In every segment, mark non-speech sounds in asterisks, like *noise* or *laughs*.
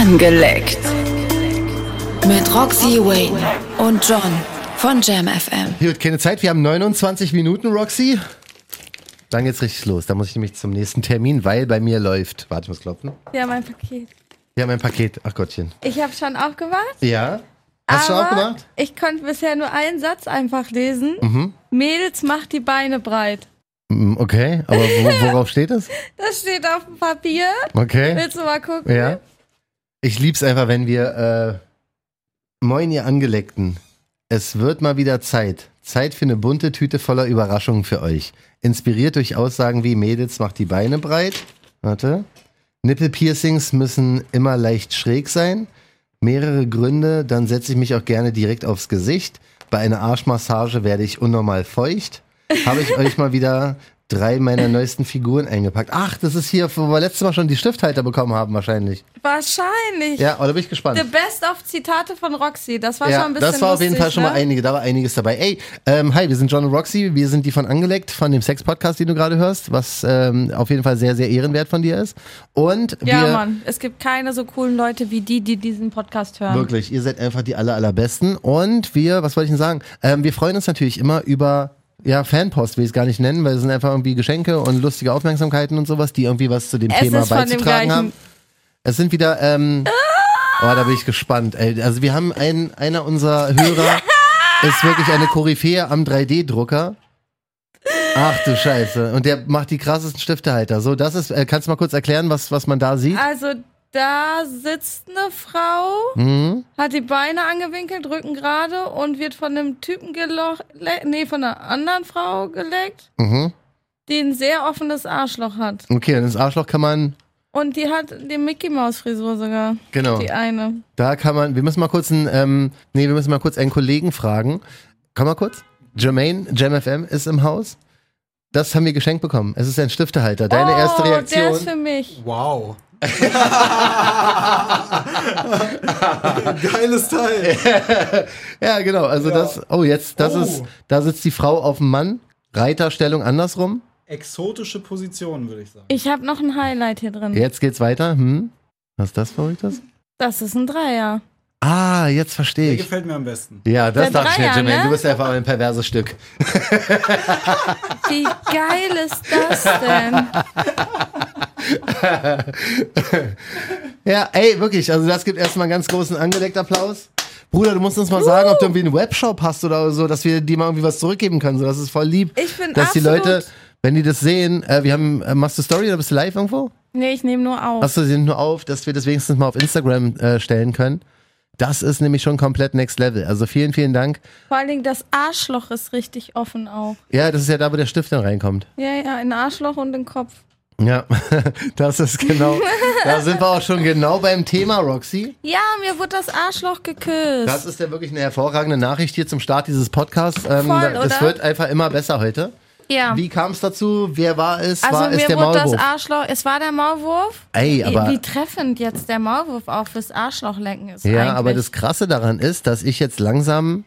Angeleckt. Mit Roxy Wayne und John von Jam FM. Gut, keine Zeit, wir haben 29 Minuten, Roxy. Dann geht's richtig los. Da muss ich nämlich zum nächsten Termin, weil bei mir läuft. Warte, ich muss klopfen. Ja, mein Paket. Wir haben ein Paket. Ach Gottchen. Ich habe schon aufgemacht. Ja? Hast du aber auch gemacht? Ich konnte bisher nur einen Satz einfach lesen. Mhm. Mädels macht die Beine breit. Mm, Okay, aber wo, worauf steht es? *laughs* Das steht auf dem Papier. Okay. Willst du mal gucken? Ja. Ich lieb's einfach, wenn wir. Äh, moin, ihr Angeleckten. Es wird mal wieder Zeit. Zeit für eine bunte Tüte voller Überraschungen für euch. Inspiriert durch Aussagen wie Mädels macht die Beine breit. Warte. Nippelpiercings müssen immer leicht schräg sein. Mehrere Gründe, dann setze ich mich auch gerne direkt aufs Gesicht. Bei einer Arschmassage werde ich unnormal feucht. Habe ich euch mal wieder drei meiner neuesten Figuren eingepackt. Ach, das ist hier, wo wir letztes Mal schon die Stifthalter bekommen haben, wahrscheinlich. Wahrscheinlich. Ja, oder bin ich gespannt? The best of Zitate von Roxy. Das war schon Ja, ein bisschen das war auf jeden lustig, Fall schon mal ne? einige, da war einiges dabei. Ey, ähm, hi, wir sind John und Roxy, wir sind die von Angeleckt, von dem Sex-Podcast, den du gerade hörst, was ähm, auf jeden Fall sehr, sehr ehrenwert von dir ist. Und Ja, wir, Mann. Es gibt keine so coolen Leute wie die, die diesen Podcast hören. wirklich, ihr seid einfach die aller, allerbesten. Und wir, was wollte ich denn sagen? Ähm, wir freuen uns natürlich immer über ja, Fanpost will ich es gar nicht nennen, weil es sind einfach irgendwie Geschenke und lustige Aufmerksamkeiten und sowas, die irgendwie was zu dem Es Thema beizutragen haben. Es sind wieder, ähm, oh, da bin ich gespannt. Ey. Also wir haben einen, einer unserer Hörer *laughs* ist wirklich eine Koryphäe am 3D-Drucker. Ach du Scheiße. Und der macht die krassesten Stiftehalter. So, das ist, äh, kannst du mal kurz erklären, was, was man da sieht? Also, da sitzt eine Frau, Mhm. hat die Beine angewinkelt, Rücken gerade und wird von einem Typen gelocht, nee, von einer anderen Frau geleckt, Mhm. die ein sehr offenes Arschloch hat. Okay, dann das Arschloch kann man, Und die hat die Mickey Maus Frisur sogar. genau. Die eine. Da kann man, wir müssen mal kurz einen, ähm, nee, wir müssen mal kurz einen Kollegen fragen. Komm mal kurz. Jermaine, JamFM ist im Haus. Das haben wir geschenkt bekommen. Es ist ein Stiftehalter. Deine oh, erste Der ist Reaktion. für mich. Wow. *laughs* Geiles Teil. *laughs* Ja, genau. Also das, oh, jetzt, das Oh. ist, da sitzt die Frau auf dem Mann. Reiterstellung andersrum. Exotische Position, würde ich sagen. Ich habe noch ein Highlight hier drin. Jetzt geht's weiter. Hm? Was ist das Verrücktes? Das ist ein Dreier. Ah, jetzt verstehe Der ich. gefällt mir am besten. Ja, das Der dachte ich mir, Jermaine. ne? Du bist einfach ein perverses Stück. Wie geil ist das denn? *laughs* Ja, ey, wirklich. Also das gibt erstmal einen ganz großen angedeckten Applaus. Bruder, du musst uns mal sagen, ob du irgendwie einen Webshop hast oder so, dass wir dir mal irgendwie was zurückgeben können. So, das ist voll lieb. Ich bin dass die Leute, wenn die das sehen, äh, wir haben, äh, machst du Story oder bist du live irgendwo? Nee, ich nehme nur auf. Achso, sie sind nur auf, dass wir das wenigstens mal auf Instagram äh, stellen können. Das ist nämlich schon komplett next level. Also vielen, vielen Dank. Vor allen Dingen das Arschloch ist richtig offen auch. Ja, das ist ja da, wo der Stift dann reinkommt. Ja, ja, ein Arschloch und ein Kopf. Ja, *laughs* das ist genau. da sind wir auch schon genau beim Thema, Roxy. Ja, mir wurde das Arschloch geküsst. Das ist ja wirklich eine hervorragende Nachricht hier zum Start dieses Podcasts. Ähm, Voll, da- das oder? wird einfach immer besser heute. Ja. Wie kam es dazu? Wer war es? also war es mir der wurde das Maulwurf? Arschloch, es war der Maulwurf. Ey, aber Wie treffend jetzt der Maulwurf auch fürs Arschlochlecken ist. ja, eigentlich. aber das Krasse daran ist, dass ich jetzt langsam,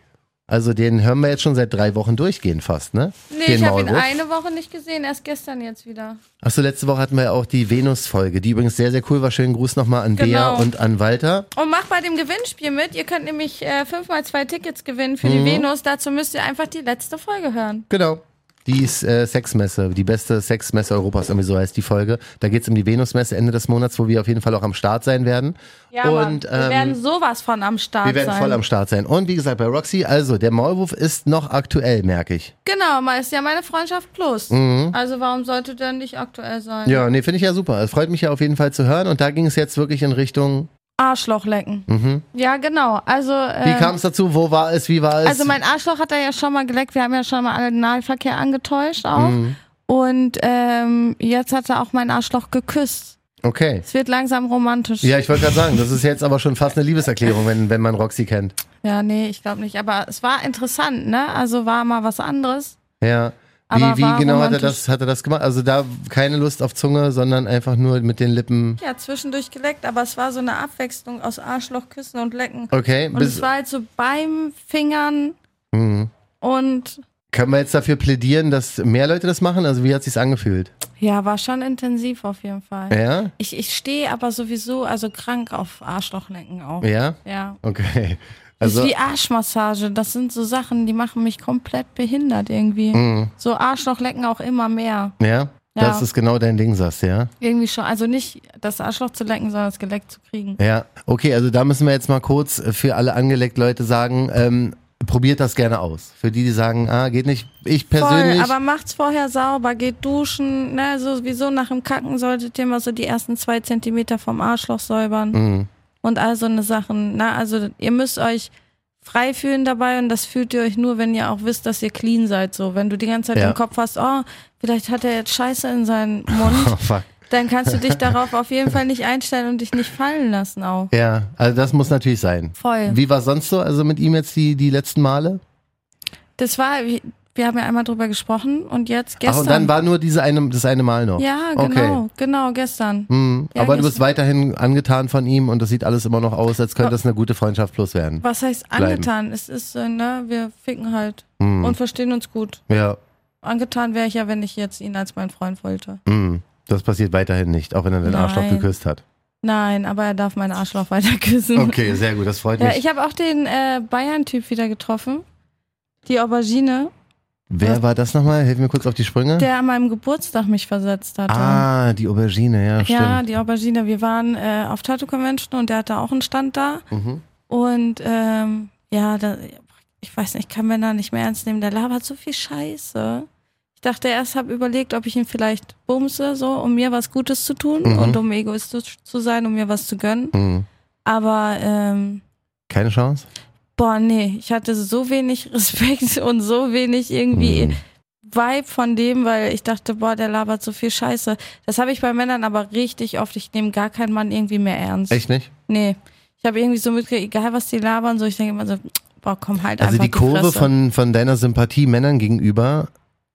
also den hören wir jetzt schon seit drei Wochen durchgehen fast, ne? Nee, den ich habe ihn eine Woche nicht gesehen, erst gestern jetzt wieder. Achso, letzte Woche hatten wir ja auch die Venus-Folge, die übrigens sehr, sehr cool war. Schönen Gruß nochmal an Bea Genau. und an Walter. Und macht bei dem Gewinnspiel mit. Ihr könnt nämlich äh, fünfmal zwei Tickets gewinnen für Mhm. die Venus. Dazu müsst ihr einfach die letzte Folge hören. Genau. Die ist äh, Sexmesse, die beste Sexmesse Europas, irgendwie so heißt die Folge. Da geht's um die Venusmesse Ende des Monats, wo wir auf jeden Fall auch am Start sein werden. Ja, und Mann, wir ähm, werden sowas von am Start wir werden sein. voll am Start sein. Und wie gesagt, bei Roxy, also der Maulwurf ist noch aktuell, merke ich. Genau, mal ist ja meine Freundschaft plus. Also warum sollte der nicht aktuell sein? Mhm. Ja, nee, finde ich ja super. Es freut mich ja auf jeden Fall zu hören. Und da ging es jetzt wirklich in Richtung. Arschloch lecken. Ja, genau. Also, Mhm. Wie äh, kam es dazu? Wo war es? Wie war es? also mein Arschloch hat er ja schon mal geleckt. Wir haben ja schon mal Analverkehr angetäuscht auch. Mhm. Und ähm, jetzt hat er auch mein Arschloch geküsst. okay. Es wird langsam romantisch. Ja, ich wollte gerade sagen, das ist jetzt aber schon fast eine Liebeserklärung, wenn, wenn man Roxy kennt. Ja, nee, ich glaube nicht. Aber es war interessant, ne? Also war mal was anderes. Ja. Aber Wie, wie genau hat er, das, hat er das gemacht? Also da keine Lust auf Zunge, sondern einfach nur mit den Lippen. Ja, zwischendurch geleckt, aber es war so eine Abwechslung aus Arschloch, Küssen und Lecken. Okay, Und es war halt so beim Fingern Mhm. und Können wir jetzt dafür plädieren, dass mehr Leute das machen? Also wie hat sich's angefühlt? Ja, war schon intensiv auf jeden Fall. Ja? Ich, ich stehe aber sowieso, also krank auf Arschlochlecken auch. Ja? Ja. Okay. Das Also ist wie Arschmassage. Das sind so Sachen, die machen mich komplett behindert irgendwie. Mhm. So Arschlochlecken auch immer mehr. ja, Ja. das ist genau dein Ding, sagst ja? Irgendwie schon. Also nicht das Arschloch zu lecken, sondern das Geleck zu kriegen. Ja, okay, also da müssen wir jetzt mal kurz für alle angeleckt Leute sagen, ähm, probiert das gerne aus. Für die, die sagen, ah, geht nicht. Ich persönlich. Voll, aber macht's vorher sauber, geht duschen. Ne, sowieso nach dem Kacken solltet ihr mal so die ersten zwei Zentimeter vom Arschloch säubern. Mhm. Und all so eine Sachen. Na, also ihr müsst euch frei fühlen dabei und das fühlt ihr euch nur, wenn ihr auch wisst, dass ihr clean seid. So, wenn du die ganze Zeit Ja. im Kopf hast, oh, vielleicht hat er jetzt Scheiße in seinen *laughs* Mund, Oh, fuck. dann kannst du dich *laughs* darauf auf jeden Fall nicht einstellen und dich nicht fallen lassen auch. Ja, also das muss natürlich sein. Voll. Wie war sonst so? Also mit ihm jetzt die, die letzten Male? Das war, wir haben ja einmal drüber gesprochen und jetzt Ach, gestern. und dann war nur diese eine, das eine Mal noch. ja, Okay. genau, genau, gestern. Mhm. Ja, aber du bist gestern. weiterhin angetan von ihm und das sieht alles immer noch aus, als könnte das eine gute Freundschaft plus werden. Was heißt Bleiben. angetan? Es ist, äh, ne, wir ficken halt Mhm. und verstehen uns gut. Ja, Angetan wäre ich ja, wenn ich jetzt ihn als mein Freund wollte. mhm. das passiert weiterhin nicht, auch wenn er den Arschloch geküsst hat. Nein, aber er darf meinen Arschloch weiter küssen. Okay, sehr gut, das freut Ja, mich. ich habe auch den äh, Bayern-Typ wieder getroffen. Die Aubergine, Wer war das nochmal? Hilf mir kurz auf die Sprünge. der an meinem Geburtstag mich versetzt hatte. ah, die Aubergine, ja, stimmt. ja, die Aubergine. Wir waren äh, auf Tattoo Convention und der hatte auch einen Stand da. Mhm. Und ähm, ja, da, ich weiß nicht, ich kann Männer nicht mehr ernst nehmen. Der labert so viel Scheiße. Ich dachte erst, habe überlegt, ob ich ihn vielleicht bumse, so, um mir was Gutes zu tun Mhm. und um egoistisch zu sein, um mir was zu gönnen. Mhm. Aber ähm, Keine Chance? Boah, nee, ich hatte so wenig *laughs* Respekt und so wenig irgendwie Mhm. Vibe von dem, weil ich dachte, boah, der labert so viel Scheiße. Das habe ich bei Männern aber richtig oft. Ich nehme gar keinen Mann irgendwie mehr ernst. Echt nicht? Nee. Ich habe irgendwie so mitgekriegt, egal was die labern, so ich denke immer so, boah, komm halt Also einfach die Kurve von, von deiner Sympathie Männern gegenüber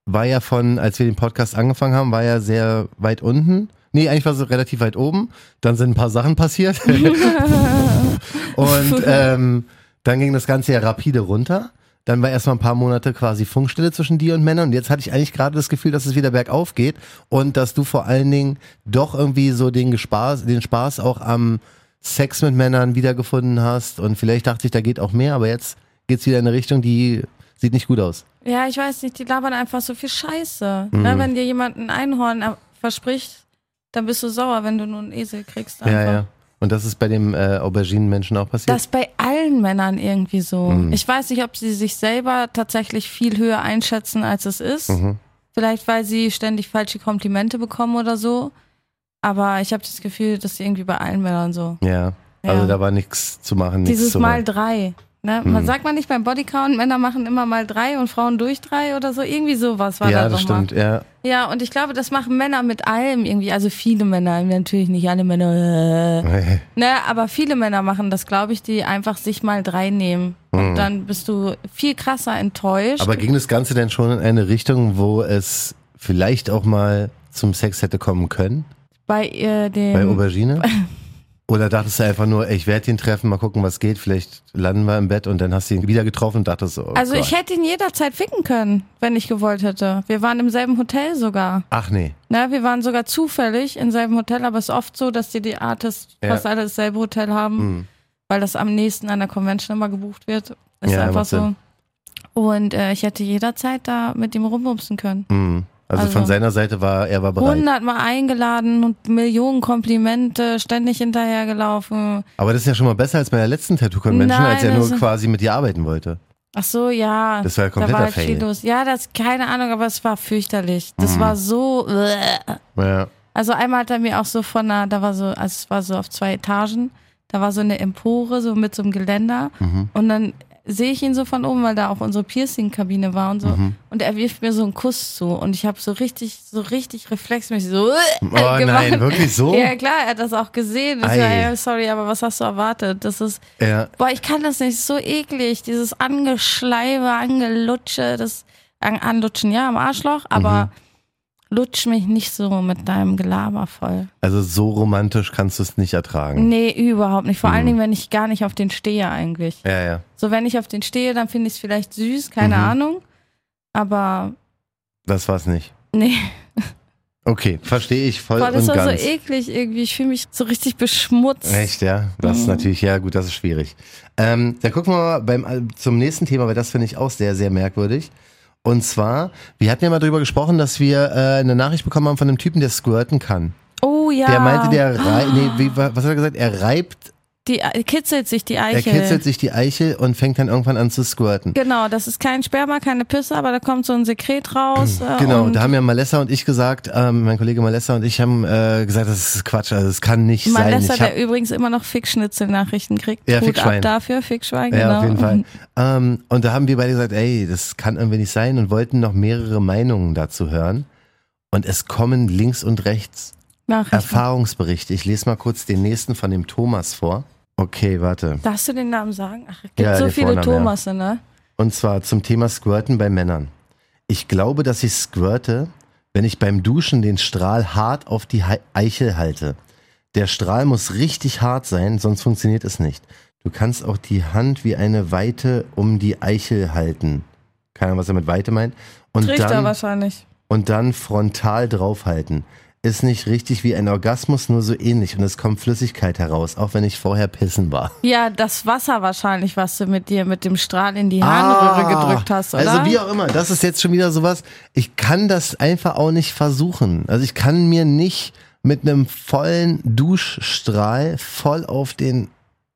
war ja von, als wir den Podcast angefangen haben, war ja sehr weit unten. Nee, eigentlich war sie relativ weit oben. Dann sind ein paar Sachen passiert. *laughs* *laughs* Und ähm, dann ging das Ganze ja rapide runter. Dann war erstmal ein paar Monate quasi Funkstille zwischen dir und Männern. Und jetzt hatte ich eigentlich gerade das Gefühl, dass es wieder bergauf geht und dass du vor allen Dingen doch irgendwie so den Spaß, den Spaß auch am Sex mit Männern wiedergefunden hast. Und vielleicht dachte ich, da geht auch mehr, aber jetzt geht's wieder in eine Richtung, die sieht nicht gut aus. Ja, ich weiß nicht, die labern einfach so viel Scheiße. Mhm. Ne, wenn dir jemand ein Einhorn er- verspricht, dann bist du sauer, wenn du nur einen Esel kriegst. Einfach. Ja, ja. Und das ist bei dem äh, Auberginenmenschen auch passiert. Das ist bei allen Männern irgendwie so. Mhm. Ich weiß nicht, ob sie sich selber tatsächlich viel höher einschätzen, als es ist. Mhm. Vielleicht, weil sie ständig falsche Komplimente bekommen oder so. Aber ich habe das Gefühl, das ist irgendwie bei allen Männern so. Ja. Also Ja. da war nichts zu machen. nichts Dieses zu Mal drei. Ne? Man Mhm. sagt man nicht beim Bodycount, Männer machen immer mal drei und Frauen durch drei oder so. Irgendwie sowas war Ja, das das doch mal. stimmt, ja. Ja, und ich glaube, das machen Männer mit allem irgendwie. Also viele Männer, natürlich nicht alle Männer. Äh. Ne, aber viele Männer machen das, glaube ich, die einfach sich mal drei nehmen. Und dann bist du viel krasser enttäuscht. Aber ging das Ganze denn schon in eine Richtung, wo es vielleicht auch mal zum Sex hätte kommen können? bei äh, dem. Bei Aubergine? *laughs* Oder dachtest du einfach nur, ey, ich werde ihn treffen, mal gucken, was geht, vielleicht landen wir im Bett und dann hast du ihn wieder getroffen und dachtest so, oh also Gott. ich hätte ihn jederzeit ficken können, wenn ich gewollt hätte. Wir waren im selben Hotel sogar. Ach nee. Ne, wir waren sogar zufällig im selben Hotel, aber es ist oft so, dass die die Artists Ja. fast alle dasselbe Hotel haben, Hm. weil das am nächsten an der Convention immer gebucht wird. Ist Ja, einfach so. Sinn. Und äh, ich hätte jederzeit da mit ihm rumbumsen können. Hm. Also, Also- von seiner Seite war, er war bereit. Hundertmal eingeladen und Millionen Komplimente, ständig hinterhergelaufen. Aber das ist ja schon mal besser als bei der letzten Tattoo-Convention, Nein, als er nur quasi mit dir arbeiten wollte. Ach so, ja. Das war ja da war kompletter halt Fail. los. Ja, das keine Ahnung, aber es war fürchterlich. Das Mhm. war so. Ja. Also einmal hat er mir auch so von einer, da war so, also es war so auf zwei Etagen, da war so eine Empore, so mit so einem Geländer. Mhm. Und dann sehe ich ihn so von oben, weil da auch unsere Piercing-Kabine war und so. Mhm. Und er wirft mir so einen Kuss zu. Und ich habe so richtig, so richtig reflexmäßig so. Oh nein, wirklich so? Ja, klar, er hat das auch gesehen. Ich so, sorry, aber was hast du erwartet? Das ist, Ja. boah, ich kann das nicht, so eklig. Dieses Angeschleibe, Angelutsche, das an, Anlutschen, ja, am Arschloch, aber Mhm. Lutsch mich nicht so mit deinem Gelaber voll. Also so romantisch kannst du es nicht ertragen. Nee, überhaupt nicht. Vor allen Mhm. Dingen, wenn ich gar nicht auf den stehe eigentlich. Ja, ja. So, wenn ich auf den stehe, dann finde ich es vielleicht süß, keine Mhm. Ahnung. aber Das war's nicht. nee. Okay, verstehe ich voll Boah, das und war ganz. so eklig irgendwie. Ich fühle mich so richtig beschmutzt. Echt, ja? Das ist Mhm. natürlich, ja gut, das ist schwierig. Ähm, dann gucken wir mal beim, zum nächsten Thema, weil das finde ich auch sehr, sehr merkwürdig. Und zwar, wir hatten ja mal drüber gesprochen, dass wir äh, eine Nachricht bekommen haben von einem Typen, der squirten kann. Oh ja. Der meinte, der rei nee, wie, was hat er gesagt? Er reibt, Die äh, kitzelt sich die er Eichel. kitzelt sich die Eichel und fängt dann irgendwann an zu squirten. Genau, das ist kein Sperma, keine Pisse, aber da kommt so ein Sekret raus. Äh, Genau, da haben ja Malessa und ich gesagt, ähm, mein Kollege Malessa und ich haben äh, gesagt, das ist Quatsch, also das kann nicht Malessa, sein. Hab, der übrigens immer noch Fickschnitzel-Nachrichten kriegt. Ja, Hut Fickschwein. ab dafür, Fickschwein, genau. Ja, auf jeden Fall. *laughs* Ähm, und da haben wir beide gesagt, ey, das kann irgendwie nicht sein und wollten noch mehrere Meinungen dazu hören. Und es kommen links und rechts. Erfahrungsberichte. Ich lese mal kurz den nächsten von dem Thomas vor. Okay, warte. Darfst du den Namen sagen? Ach, es gibt Ja, so viele Vornamen, ja. Thomasse, ne? Und zwar zum Thema Squirten bei Männern. Ich glaube, dass ich squirte, wenn ich beim Duschen den Strahl hart auf die Eichel halte. Der Strahl muss richtig hart sein, sonst funktioniert es nicht. Du kannst auch die Hand wie eine Weite um die Eichel halten. Keine Ahnung, was er mit Weite meint. Und Trichter dann, wahrscheinlich. und dann frontal draufhalten. Ist nicht richtig wie ein Orgasmus, nur so ähnlich. Und es kommt Flüssigkeit heraus, auch wenn ich vorher pissen war. Ja, das Wasser wahrscheinlich, was du mit dir mit dem Strahl in die Harnröhre Ah, gedrückt hast, oder? Also wie auch immer, das ist jetzt schon wieder sowas, ich kann das einfach auch nicht versuchen. Also ich kann mir nicht mit einem vollen Duschstrahl voll auf den,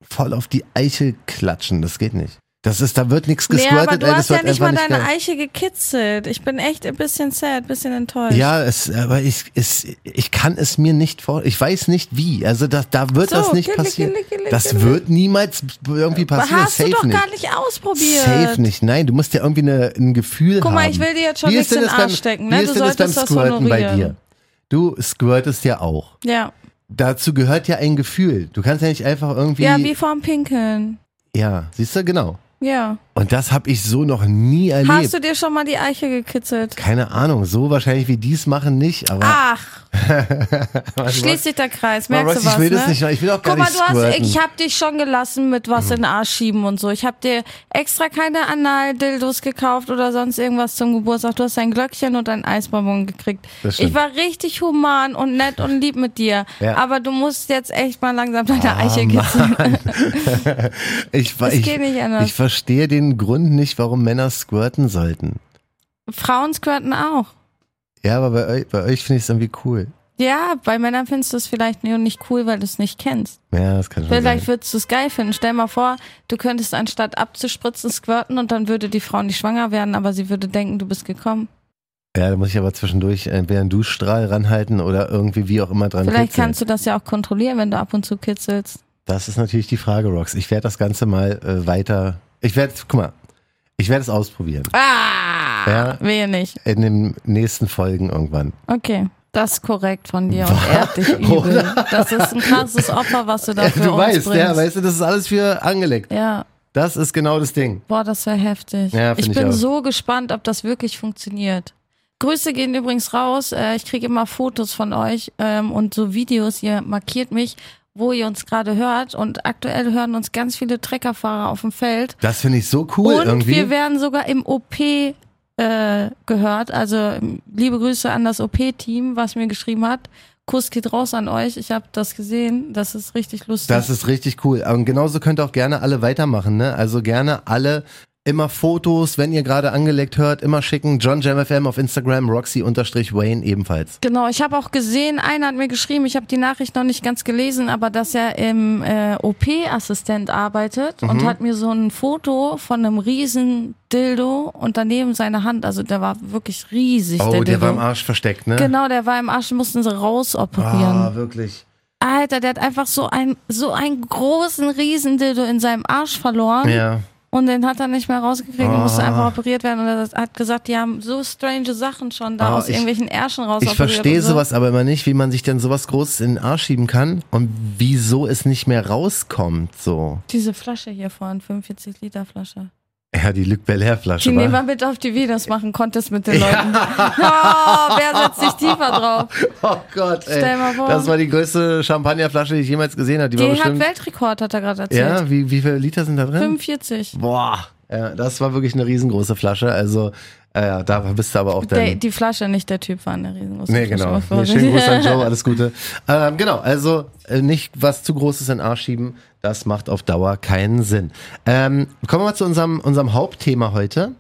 voll auf die Eichel klatschen. Das geht nicht. Das ist, da wird nichts nee, gesquirtet, aber du ey, hast ja nicht mal deine geil. Eiche gekitzelt. Ich bin echt ein bisschen sad, ein bisschen enttäuscht. Ja, es, aber ich, es, ich kann es mir nicht vor, ich weiß nicht wie. Also da, da wird So, das nicht passieren. Das wird niemals irgendwie passieren. hast du Safe doch nicht. gar nicht ausprobiert. Safe nicht. Nein, du musst ja irgendwie eine, ein Gefühl Guck haben. mal, ich will dir jetzt schon Wie nichts in den das beim- Arsch stecken, Wie ne? ist Du denn das beim solltest das Squirten bei dir? honorieren. Du squirtest ja auch. Ja. Dazu gehört ja ein Gefühl. Du kannst ja nicht einfach irgendwie. Ja, wie vorm Pinkeln. Ja, siehst du, genau. Ja. Und das habe ich so noch nie erlebt. Hast du dir schon mal die Eiche gekitzelt? Keine Ahnung, so wahrscheinlich wie dies machen nicht, aber. Ach, *laughs* schließt sich der Kreis, merkst du was, ich will ne? das nicht, ich will auch gar Guck mal, nicht du hast, ich hab dich schon gelassen mit was in den Arsch schieben und so. Ich hab dir extra keine Anal-Dildos gekauft oder sonst irgendwas zum Geburtstag. Du hast ein Glöckchen und ein Eisbonbon gekriegt. Ich war richtig human und nett und lieb mit dir. Ja. Aber du musst jetzt echt mal langsam deine Ah, Eiche kitzeln. *laughs* ich, ich, nicht anders. ich verstehe den Grund nicht, warum Männer squirten sollten. Frauen squirten auch. Ja, aber bei euch, bei euch finde ich es irgendwie cool. Ja, bei Männern findest du es vielleicht nur nicht cool, weil du es nicht kennst. Ja, das kann schon Vielleicht sein. würdest du es geil finden. Stell mal vor, du könntest anstatt abzuspritzen squirten und dann würde die Frau nicht schwanger werden, aber sie würde denken, du bist gekommen. Ja, da muss ich aber zwischendurch entweder einen Duschstrahl ranhalten oder irgendwie wie auch immer dran Vielleicht kitzeln. kannst du das ja auch kontrollieren, wenn du ab und zu kitzelst. Das ist natürlich die Frage, Rox. Ich werde das Ganze mal äh, weiter. Ich werde, guck mal, ich werde es ausprobieren. Ah! Ja. Wehe nicht. In den nächsten Folgen irgendwann. Okay. Das ist korrekt von dir und ehrt dich *laughs* übel. Das ist ein krasses Opfer, was du da für du uns weißt, bringst. ja, weißt du, das ist alles für angelegt. ja. Das ist genau das Ding. Boah, das wäre heftig. Ja, ich ich bin auch. so gespannt, ob das wirklich funktioniert. Grüße gehen übrigens raus. Äh, Ich kriege immer Fotos von euch ähm, und so Videos. Ihr markiert mich, wo ihr uns gerade hört. Und aktuell hören uns ganz viele Treckerfahrer auf dem Feld. Das finde ich so cool und irgendwie. wir werden sogar im OP äh, gehört. Also ähm, liebe Grüße an das OP-Team, was mir geschrieben hat. Kuss geht raus an euch. Ich habe das gesehen. Das ist richtig lustig. Das ist richtig cool. Und genauso könnt ihr auch gerne alle weitermachen, ne? Also gerne alle immer Fotos, wenn ihr gerade angelegt hört, immer schicken. John JamFM auf Instagram, Roxy-Wayne ebenfalls. Genau, ich habe auch gesehen, einer hat mir geschrieben, ich habe die Nachricht noch nicht ganz gelesen, aber dass er im äh, OP-Assistent arbeitet Mhm. und hat mir so ein Foto von einem riesen Dildo und daneben seine Hand, also der war wirklich riesig, Oh, der der, war im Arsch versteckt, ne? Genau, der war im Arsch, mussten sie rausoperieren. Ah, wirklich. Alter, der hat einfach so ein so einen großen riesen Dildo in seinem Arsch verloren Ja. Und den hat er nicht mehr rausgekriegt und musste Ah. einfach operiert werden und er hat gesagt, die haben so strange Sachen schon da Ah, aus ich- irgendwelchen Ärschen raus Ich verstehe sowas aber immer nicht, wie man sich denn sowas Großes in den Arsch schieben kann und wieso es nicht mehr rauskommt, so. Diese Flasche hier vorne, 45 Liter Flasche. Ja, die Luc Belair Flasche Die nehmen wir war. mit auf die Videos machen Contest mit den Leuten. *laughs* Oh, wer setzt sich tiefer drauf? *laughs* Oh Gott, ey. Stell mal vor. Das war die größte Champagnerflasche, die ich jemals gesehen habe. Die, war Die hat bestimmt. Weltrekord, hat er gerade erzählt. ja, wie, wie viele Liter sind da drin? 45. Boah. Ja, das war wirklich eine riesengroße Flasche. Also Äh, da bist du aber auch Der, die Flasche, nicht der Typ war eine riesengroße Nee, genau. Nee, vorsichtig. schönen Gruß an *laughs* Joe, alles Gute. Ähm, genau, also äh, nicht was zu Großes in den Arsch schieben, das macht auf Dauer keinen Sinn. Ähm, kommen wir mal zu unserem, unserem Hauptthema heute.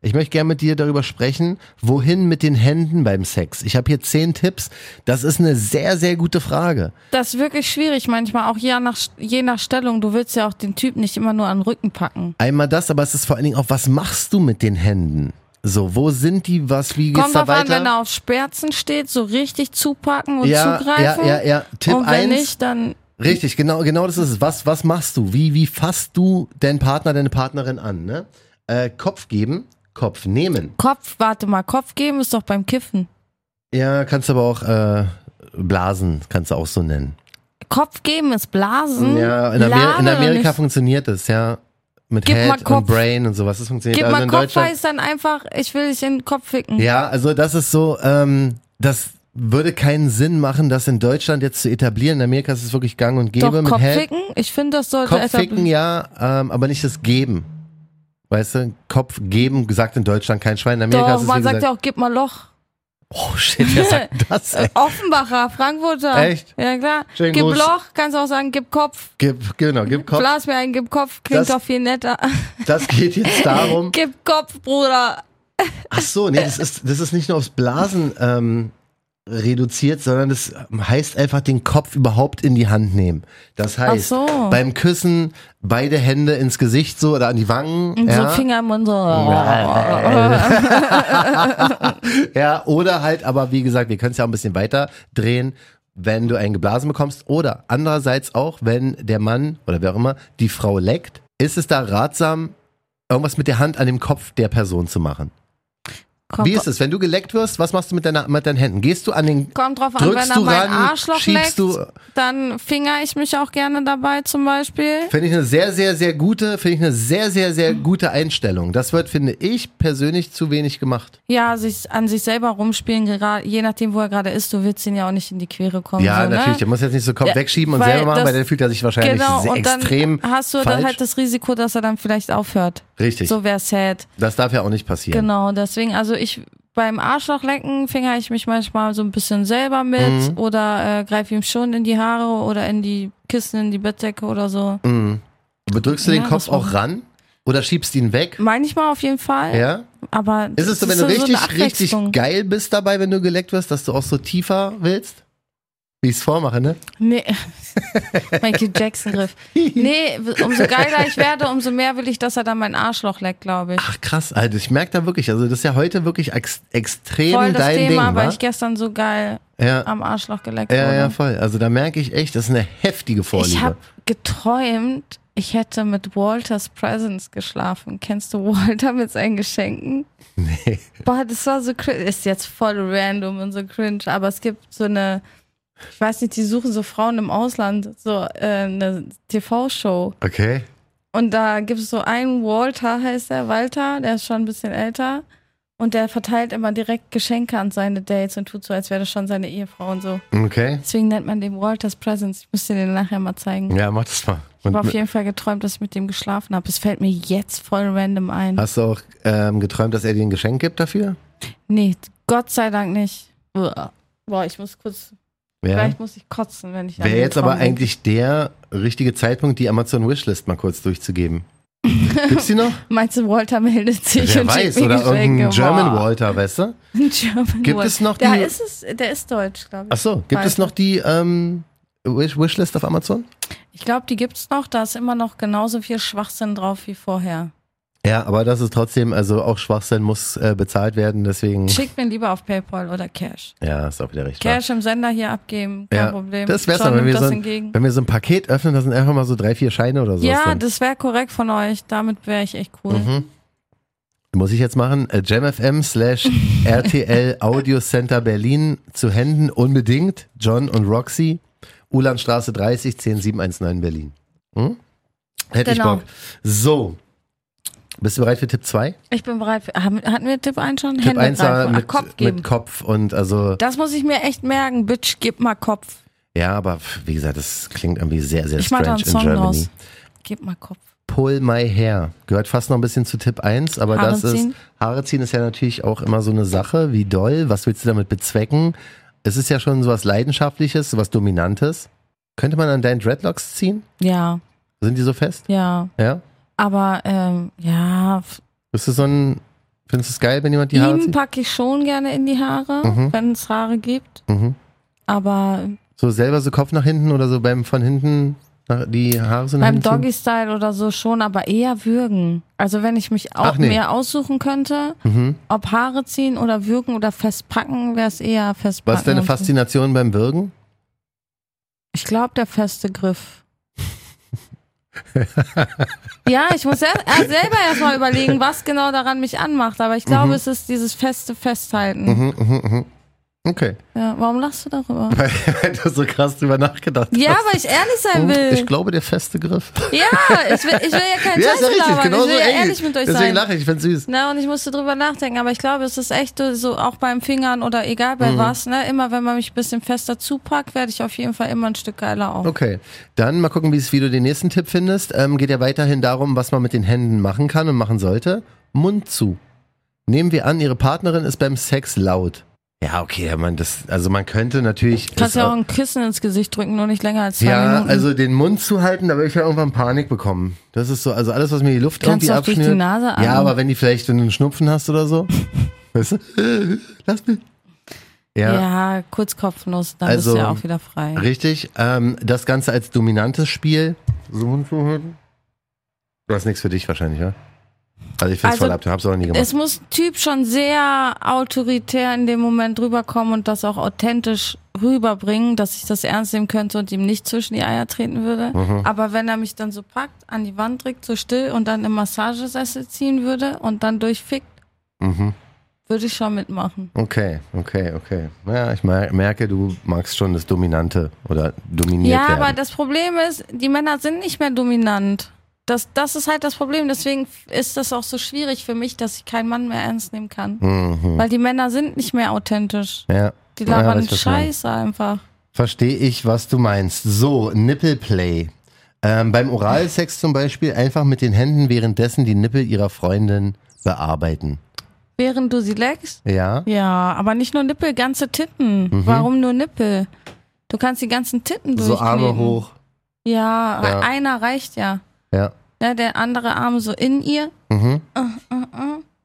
Ich möchte gerne mit dir darüber sprechen, wohin mit den Händen beim Sex. Ich habe hier zehn Tipps. Das ist eine sehr, sehr gute Frage. Das ist wirklich schwierig manchmal, auch je nach, je nach Stellung. Du willst ja auch den Typ nicht immer nur an den Rücken packen. Einmal das, aber es ist vor allen Dingen auch, was machst du mit den Händen? So, wo sind die, was, wie geht's Kommt da drauf an, weiter? wenn er auf Sperzen steht, so richtig zupacken und ja, zugreifen. ja, ja, ja. Tipp und wenn 1. nicht, dann Richtig, genau, genau das ist es. Was, was machst du? Wie, wie fasst du deinen Partner, deine Partnerin an? Ne? Äh, Kopf geben, Kopf nehmen. Kopf, warte mal, Kopf geben ist doch beim Kiffen. Ja, kannst du aber auch äh, blasen, kannst du auch so nennen. Kopf geben ist Blasen. Ja, in, Amer in Amerika nicht. funktioniert das, ja. Mit Gib Head und Kopf. Brain und sowas. Das funktioniert Gib also mal in Kopf heißt dann einfach, ich will dich in den Kopf ficken. Ja, also das ist so, ähm, das würde keinen Sinn machen, das in Deutschland jetzt zu etablieren. In Amerika ist es wirklich gang und gäbe Doch, mit Kopf Head. ficken? Ich finde, das sollte Kopfficken etabliert- ja, ähm, aber nicht das Geben. Weißt du, Kopf geben, gesagt in Deutschland kein Schwein. In Amerika ist Doch, es man sagt ja auch, gib mal Loch. Oh shit, wer sagt *laughs* das? Ey? Offenbacher, Frankfurter. Echt? Ja, klar. Schönen gib Gruß. Loch, kannst auch sagen, gib Kopf. Gib, genau, gib Kopf. Blas mir ein, gib Kopf. Klingt Das- doch viel netter. Das geht jetzt *laughs* darum. gib Kopf, Bruder. Ach so, nee, das ist, das ist nicht nur aufs Blasen ähm, reduziert, sondern das heißt einfach den Kopf überhaupt in die Hand nehmen. Das heißt, so. beim Küssen beide Hände ins Gesicht so oder an die Wangen. Und ja. so Finger im Mund so. Ja, *laughs* oder halt, aber wie gesagt, wir können es ja auch ein bisschen weiter drehen, wenn du einen geblasen bekommst. Oder andererseits auch, wenn der Mann oder wer auch immer die Frau leckt, ist es da ratsam, irgendwas mit der Hand an dem Kopf der Person zu machen. Kommt, Wie ist es, wenn du geleckt wirst, was machst du mit, deiner, mit deinen Händen? Gehst du an den, kommt drauf an, wenn er du mein ran, Arschloch schiebst leckt, du, dann finger ich mich auch gerne dabei zum Beispiel. finde ich eine sehr, sehr, sehr gute, finde ich eine sehr, sehr, sehr gute Einstellung. Das wird, finde ich, persönlich zu wenig gemacht. Ja, sich an sich selber rumspielen, gerade je nachdem, wo er gerade ist, du willst ihn ja auch nicht in die Quere kommen. Ja, so, natürlich, Ne? der muss jetzt nicht so Kopf Ja, wegschieben und selber machen, das- weil dann fühlt er sich wahrscheinlich Genau, sehr und dann extrem hast du falsch. dann halt das Risiko, dass er dann vielleicht aufhört. Richtig. So wäre sad. Das darf ja auch nicht passieren. Genau, deswegen, also ich beim Arschlochlecken finger ich mich manchmal so ein bisschen selber mit Mhm. oder äh, greife ihm schon in die Haare oder in die Kissen, in die Bettdecke oder so. Mhm. Aber drückst du Ja, den Kopf auch ran? Oder schiebst ihn weg? Manchmal auf jeden Fall, Ja? aber Ist es so, wenn du so richtig, eine richtig geil bist dabei, wenn du geleckt wirst, dass du auch so tiefer willst? Wie ich es vormache, ne? Nee. *laughs* Michael Jackson Griff. Nee, umso geiler ich werde, umso mehr will ich, dass er dann mein Arschloch leckt, glaube ich. Ach krass, Alter, ich merke da wirklich, also das ist ja heute wirklich ex extrem Voll das dein Thema, Ding, weil wa? ich gestern so geil Ja, am Arschloch geleckt ja, wurde. ja, voll. Also da merke ich echt, das ist eine heftige Vorliebe. Ich habe geträumt, ich hätte mit Walters Presents geschlafen. Kennst du Walter mit seinen Geschenken? nee. Boah, das war so cringe. Ist jetzt voll random und so cringe, aber es gibt so eine, ich weiß nicht, die suchen so Frauen im Ausland, so äh, eine TV-Show. Okay. Und da gibt es so einen Walter, heißt der, Walter, der ist schon ein bisschen älter. Und der verteilt immer direkt Geschenke an seine Dates und tut so, als wäre das schon seine Ehefrau und so. Okay. Deswegen nennt man den Walters Presents. Ich muss dir den nachher mal zeigen. Ja, mach das mal. Ich habe Und auf jeden Fall geträumt, dass ich mit dem geschlafen habe. Es fällt mir jetzt voll random ein. hast du auch ähm, geträumt, dass er dir ein Geschenk gibt dafür? Nee, Gott sei Dank nicht. Boah, ich muss kurz, Ja. vielleicht muss ich kotzen, wenn ich Wäre jetzt aber denke. eigentlich der richtige Zeitpunkt, die Amazon Wishlist mal kurz durchzugeben. *laughs* Gibt's die noch? Meinst du, Walter meldet sich Wer und schickt weiß, mir oder irgendein German Boah. Walter, weißt du? *laughs* Ein German Gibt Walter. es noch Der die- ist es, der ist deutsch, glaube ich. Ach so, gibt es Walter. noch die ähm, Wish Wishlist auf Amazon? Ich glaube, die gibt's noch. Da ist immer noch genauso viel Schwachsinn drauf wie vorher. Ja, aber das ist trotzdem, also auch Schwachsinn muss äh, bezahlt werden, deswegen. Schickt mir lieber auf PayPal oder Cash. Ja, ist auch wieder wahr. Cash im Sender hier abgeben, kein Ja, Problem. das John dann, wenn wir, so ein, wenn wir so ein Paket öffnen, da sind einfach mal so drei, vier Scheine oder so. Ja, das wäre korrekt von euch. Damit wäre ich echt cool. Mhm. Muss ich jetzt machen? Äh, JamFM slash *laughs* RTL Audio Center Berlin zu Händen unbedingt. John und Roxy. Ulandstraße 30 10719 Berlin. Hm? Hätte Genau. ich Bock. So. Bist du bereit für Tipp 2? Ich bin bereit. Für, haben, hatten wir Tipp 1 schon? Tipp Hände 1 war greifen. Ach, mit, Kopf geben. mit Kopf und also. das muss ich mir echt merken. Bitch, gib mal Kopf. Ja, aber wie gesagt, das klingt irgendwie sehr, sehr Ich mach da strange in Germany. draus. Gib mal Kopf. Pull My Hair. Gehört fast noch ein bisschen zu Tipp 1, aber Haare das ist, ziehen? Haare ziehen ist ja natürlich auch immer so eine Sache. Wie doll? Was willst du damit bezwecken? Es ist ja schon sowas Leidenschaftliches, sowas Dominantes. Könnte man an deinen Dreadlocks ziehen? Ja, Sind die so fest? ja. Ja? Aber ähm, ja, Bist du so ein, findest du es geil, wenn jemand die Haare zieht? packe ich schon gerne in die Haare, Mhm. wenn es Haare gibt. Mhm. Aber So selber so Kopf nach hinten oder so beim von hinten die Haare nach beim? Doggy-Style oder so schon, aber eher würgen. Also wenn ich mich auch nee. mehr aussuchen könnte, Mhm. ob Haare ziehen oder würgen oder festpacken, wäre es eher festpacken. Was ist deine so. Faszination beim Würgen? Ich glaube, der feste Griff. *laughs* ja, ich muss erst, erst selber erstmal überlegen, was genau daran mich anmacht. Aber ich glaube, es ist dieses feste Festhalten. Mhm, mhm, mhm. Okay. Ja, warum lachst du darüber? *laughs* Weil, weil du so krass drüber nachgedacht Ja, hast. weil ich ehrlich sein will. Ich glaube, der feste Griff. Ja, ich will, ich will ja keinen *laughs* Ja, Scheiß ist ja richtig, genau ich so will ja ey. ehrlich mit euch Deswegen sein. lache ich, ich find's süß. Na, und ich musste drüber nachdenken, aber ich glaube, es ist echt so, auch beim Fingern oder egal bei Mhm. was, ne, immer wenn man mich ein bisschen fester zupackt, werde ich auf jeden Fall immer ein Stück geiler auch. Okay, dann mal gucken, wie du den nächsten Tipp findest. Ähm, geht ja weiterhin darum, was man mit den Händen machen kann und machen sollte. Mund zu. Nehmen wir an, ihre Partnerin ist beim Sex laut. Ja, okay, man, das, also man könnte natürlich. Kannst das ja auch ein Kissen ins Gesicht drücken, nur nicht länger als zwei ja, Minuten. also den Mund zu halten, da würde ich ja irgendwann Panik bekommen. Das ist so, also alles, was mir die Luft Kannst irgendwie du auch durch die abschnürt. Nase ja, atmen. aber wenn die vielleicht einen Schnupfen hast oder so. *laughs* Weißt du? Lass mich. Ja, ja, kurz Kopfnuss, dann Also, bist du ja auch wieder frei. richtig. Ähm, das Ganze als dominantes Spiel. So Mund zu halten. Du hast nichts für dich wahrscheinlich, ja? Also ich finde es Also, voll ab, hab's auch nie gemacht. Es muss Typ schon sehr autoritär in dem Moment rüberkommen und das auch authentisch rüberbringen, dass ich das ernst nehmen könnte und ihm nicht zwischen die Eier treten würde. Mhm. Aber wenn er mich dann so packt, an die Wand drückt, so still und dann im Massagesessel ziehen würde und dann durchfickt, Mhm. würde ich schon mitmachen. Okay, okay, okay. Ja, ich mer- merke, du magst schon das Dominante oder dominiert Ja, werden. aber das Problem ist, die Männer sind nicht mehr dominant. Das, das ist halt das Problem. Deswegen ist das auch so schwierig für mich, dass ich keinen Mann mehr ernst nehmen kann. Mhm. Weil die Männer sind nicht mehr authentisch. Ja. Die Ja, labern meinst. Scheiße einfach. Verstehe ich, was du meinst. So, Nippelplay. Ähm, beim Oralsex zum Beispiel einfach mit den Händen währenddessen die Nippel ihrer Freundin bearbeiten. Während du sie leckst? Ja? Ja, aber nicht nur Nippel, ganze Titten. Warum nur Nippel? Du kannst die ganzen Titten Mhm. So Arme durchkneten. hoch. Ja, Ja. einer reicht ja. Ja. Ja. Der andere Arm so in ihr Mhm.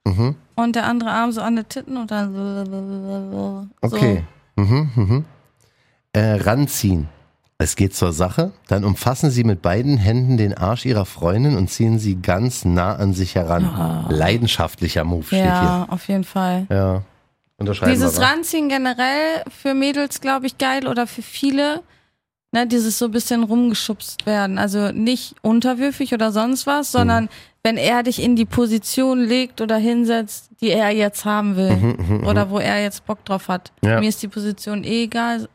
Mhm. und der andere Arm so an den Titten und dann so. Okay. Mhm, mhm. Äh, ranziehen. Es geht zur Sache. Dann umfassen sie mit beiden Händen den Arsch ihrer Freundin und ziehen sie ganz nah an sich heran. Leidenschaftlicher Move steht Ja, auf jeden Fall. hier. Ja. Dieses wir. Ranziehen generell für Mädels, glaube ich, geil oder für viele. Ne, dieses so ein bisschen rumgeschubst werden. Also nicht unterwürfig oder sonst was, Mhm. sondern wenn er dich in die Position legt oder hinsetzt, die er jetzt haben will. oder wo er jetzt Bock drauf hat. Mhm, Ja. Mir ist die Position eh egal,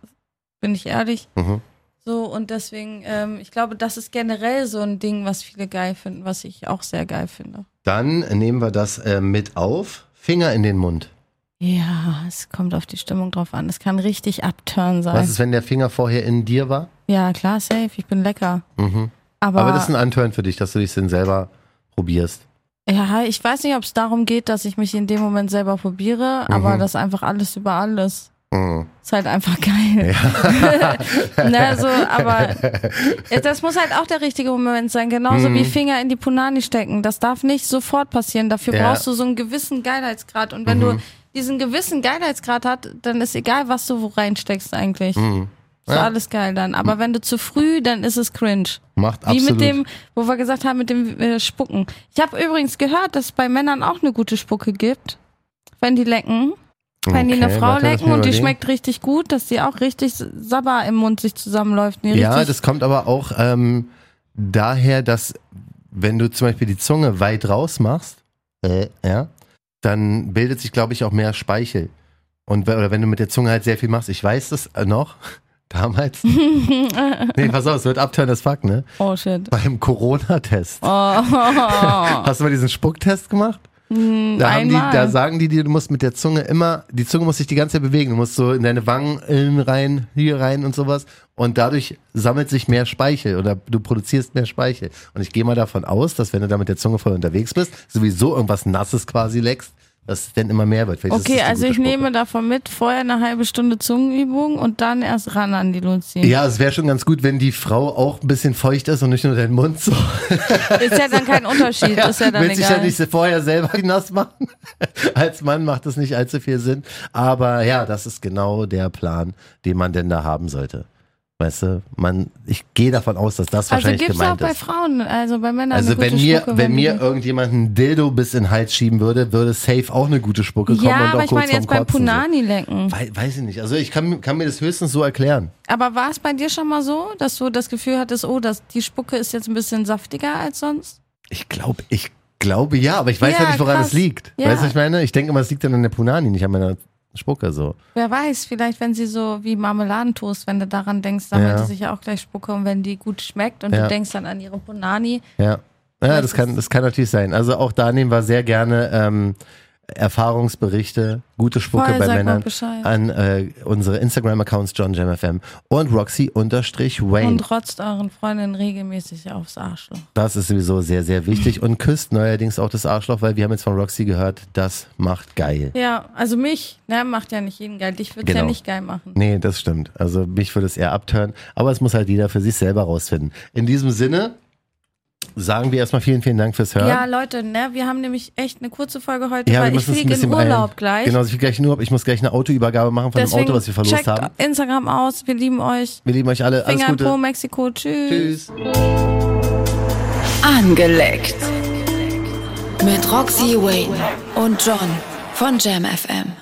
bin ich ehrlich. Mhm. So, und deswegen, ähm, ich glaube, das ist generell so ein Ding, was viele geil finden, was ich auch sehr geil finde. Dann nehmen wir das äh, mit auf. Finger in den Mund. Ja, es kommt auf die Stimmung drauf an. Es kann richtig abturn sein. Was ist, wenn der Finger vorher in dir war? Ja, klar, safe. Ich bin lecker. Mhm. Aber, Aber das ist ein Anturn für dich, dass du dich dann selber probierst. ja, ich weiß nicht, ob es darum geht, dass ich mich in dem Moment selber probiere, aber Mhm. das einfach alles über alles. Mhm. Ist halt einfach geil. *laughs* ne, so, aber *laughs* das muss halt auch der richtige Moment sein. Genauso wie Finger in die Punani stecken. Das darf nicht sofort passieren. Dafür Ja. brauchst du so einen gewissen Geilheitsgrad. Und wenn du diesen gewissen Geilheitsgrad hast, dann ist egal, was du wo reinsteckst eigentlich. Ist Ja. alles geil dann. Aber wenn du zu früh, dann ist es cringe. Macht Wie absolut. mit dem, wo wir gesagt haben, mit dem äh, Spucken. Ich habe übrigens gehört, dass es bei Männern auch eine gute Spucke gibt. Wenn die lecken. Wenn die eine Okay, Frau lecken und die schmeckt richtig gut, dass die auch richtig Sabber im Mund sich zusammenläuft. Ja, das kommt aber auch ähm, daher, dass wenn du zum Beispiel die Zunge weit raus machst, äh, ja, dann bildet sich, glaube ich, auch mehr Speichel. Und oder wenn du mit der Zunge halt sehr viel machst, ich weiß das äh, noch, *laughs* damals. *laughs* nee, pass auf, es wird abturn as fuck, ne? oh shit. Beim Corona-Test. Oh. *laughs* Hast du mal diesen Spucktest gemacht? Da, haben die, da sagen die dir, du musst mit der Zunge immer, die Zunge muss sich die ganze Zeit bewegen. Du musst so in deine Wangen in rein, hier rein und sowas. Und dadurch sammelt sich mehr Speichel oder du produzierst mehr Speichel. Und ich gehe mal davon aus, dass wenn du da mit der Zunge voll unterwegs bist, sowieso irgendwas Nasses quasi leckst, dass es dann immer mehr wird. Vielleicht Okay, also ich Spucke. nehme davon mit, vorher eine halbe Stunde Zungenübung und dann erst ran an die Luzi. Ja, es wäre schon ganz gut, wenn die Frau auch ein bisschen feucht ist und nicht nur dein Mund so. *laughs* Ist ja dann kein Unterschied, ist ja dann Will sich ja egal. nicht vorher selber *laughs* nass machen. Als Mann macht das nicht allzu viel Sinn. Aber ja, das ist genau der Plan, den man denn da haben sollte. Weißt du, man, ich gehe davon aus, dass das also wahrscheinlich gibt's auch gemeint bei ist. Frauen, also bei Männern Also eine gute wenn mir, Spucke, wenn mir irgendjemand ein Dildo bis in den Hals schieben würde, würde safe auch eine gute Spucke kommen Ja, und aber auch ich kurz meine jetzt beim. Punani lecken. So. Wei- Weiß ich nicht. Also ich kann, kann mir das höchstens so erklären. Aber war es bei dir schon mal so, dass du das Gefühl hattest, oh, das, die Spucke ist jetzt ein bisschen saftiger als sonst? Ich glaube, ich glaube ja, aber ich weiß Ja, ja, nicht, woran es liegt. Ja. Weißt du, was ich meine? Ich denke immer, es liegt dann an der Punani, nicht an meiner Spucke so. Wer weiß, vielleicht wenn sie so wie Marmeladentoast, wenn du daran denkst, sammelt Ja. sie sich ja auch gleich Spucke und wenn die gut schmeckt und Ja. du denkst dann an ihre Punani. Ja, ja Das kann, das kann natürlich sein. Also auch da nehmen wir sehr gerne ähm, Erfahrungsberichte, gute Spucke Voll, bei Männern an äh, unsere Instagram-Accounts JohnJamFM und Roxy-Wayne. Und rotzt euren Freundinnen regelmäßig aufs Arschloch. Das ist sowieso sehr, sehr wichtig und küsst neuerdings auch das Arschloch, weil wir haben jetzt von Roxy gehört, das macht geil. Ja, also mich, ne, macht ja nicht jeden geil. Dich würde ja Genau. nicht geil machen. Nee, das stimmt. Also mich würde es eher abtören, aber es muss halt jeder für sich selber rausfinden. In diesem Sinne sagen wir erstmal vielen, vielen Dank fürs Hören. Ja, Leute, ne, wir haben nämlich echt eine kurze Folge heute, Ja, weil ich ein fliege in Urlaub beeilen. gleich. Genau, ich, fliege gleich in Urlaub. ich muss gleich eine Autoübergabe machen von Deswegen dem Auto, was wir verlost checkt haben. Instagram aus. Wir lieben euch. Wir lieben euch alle. Alles Finger in Po, Gute. Mexiko. Tschüss. Tschüss. Angeleckt. Mit Roxy Wayne und John von Jam FM.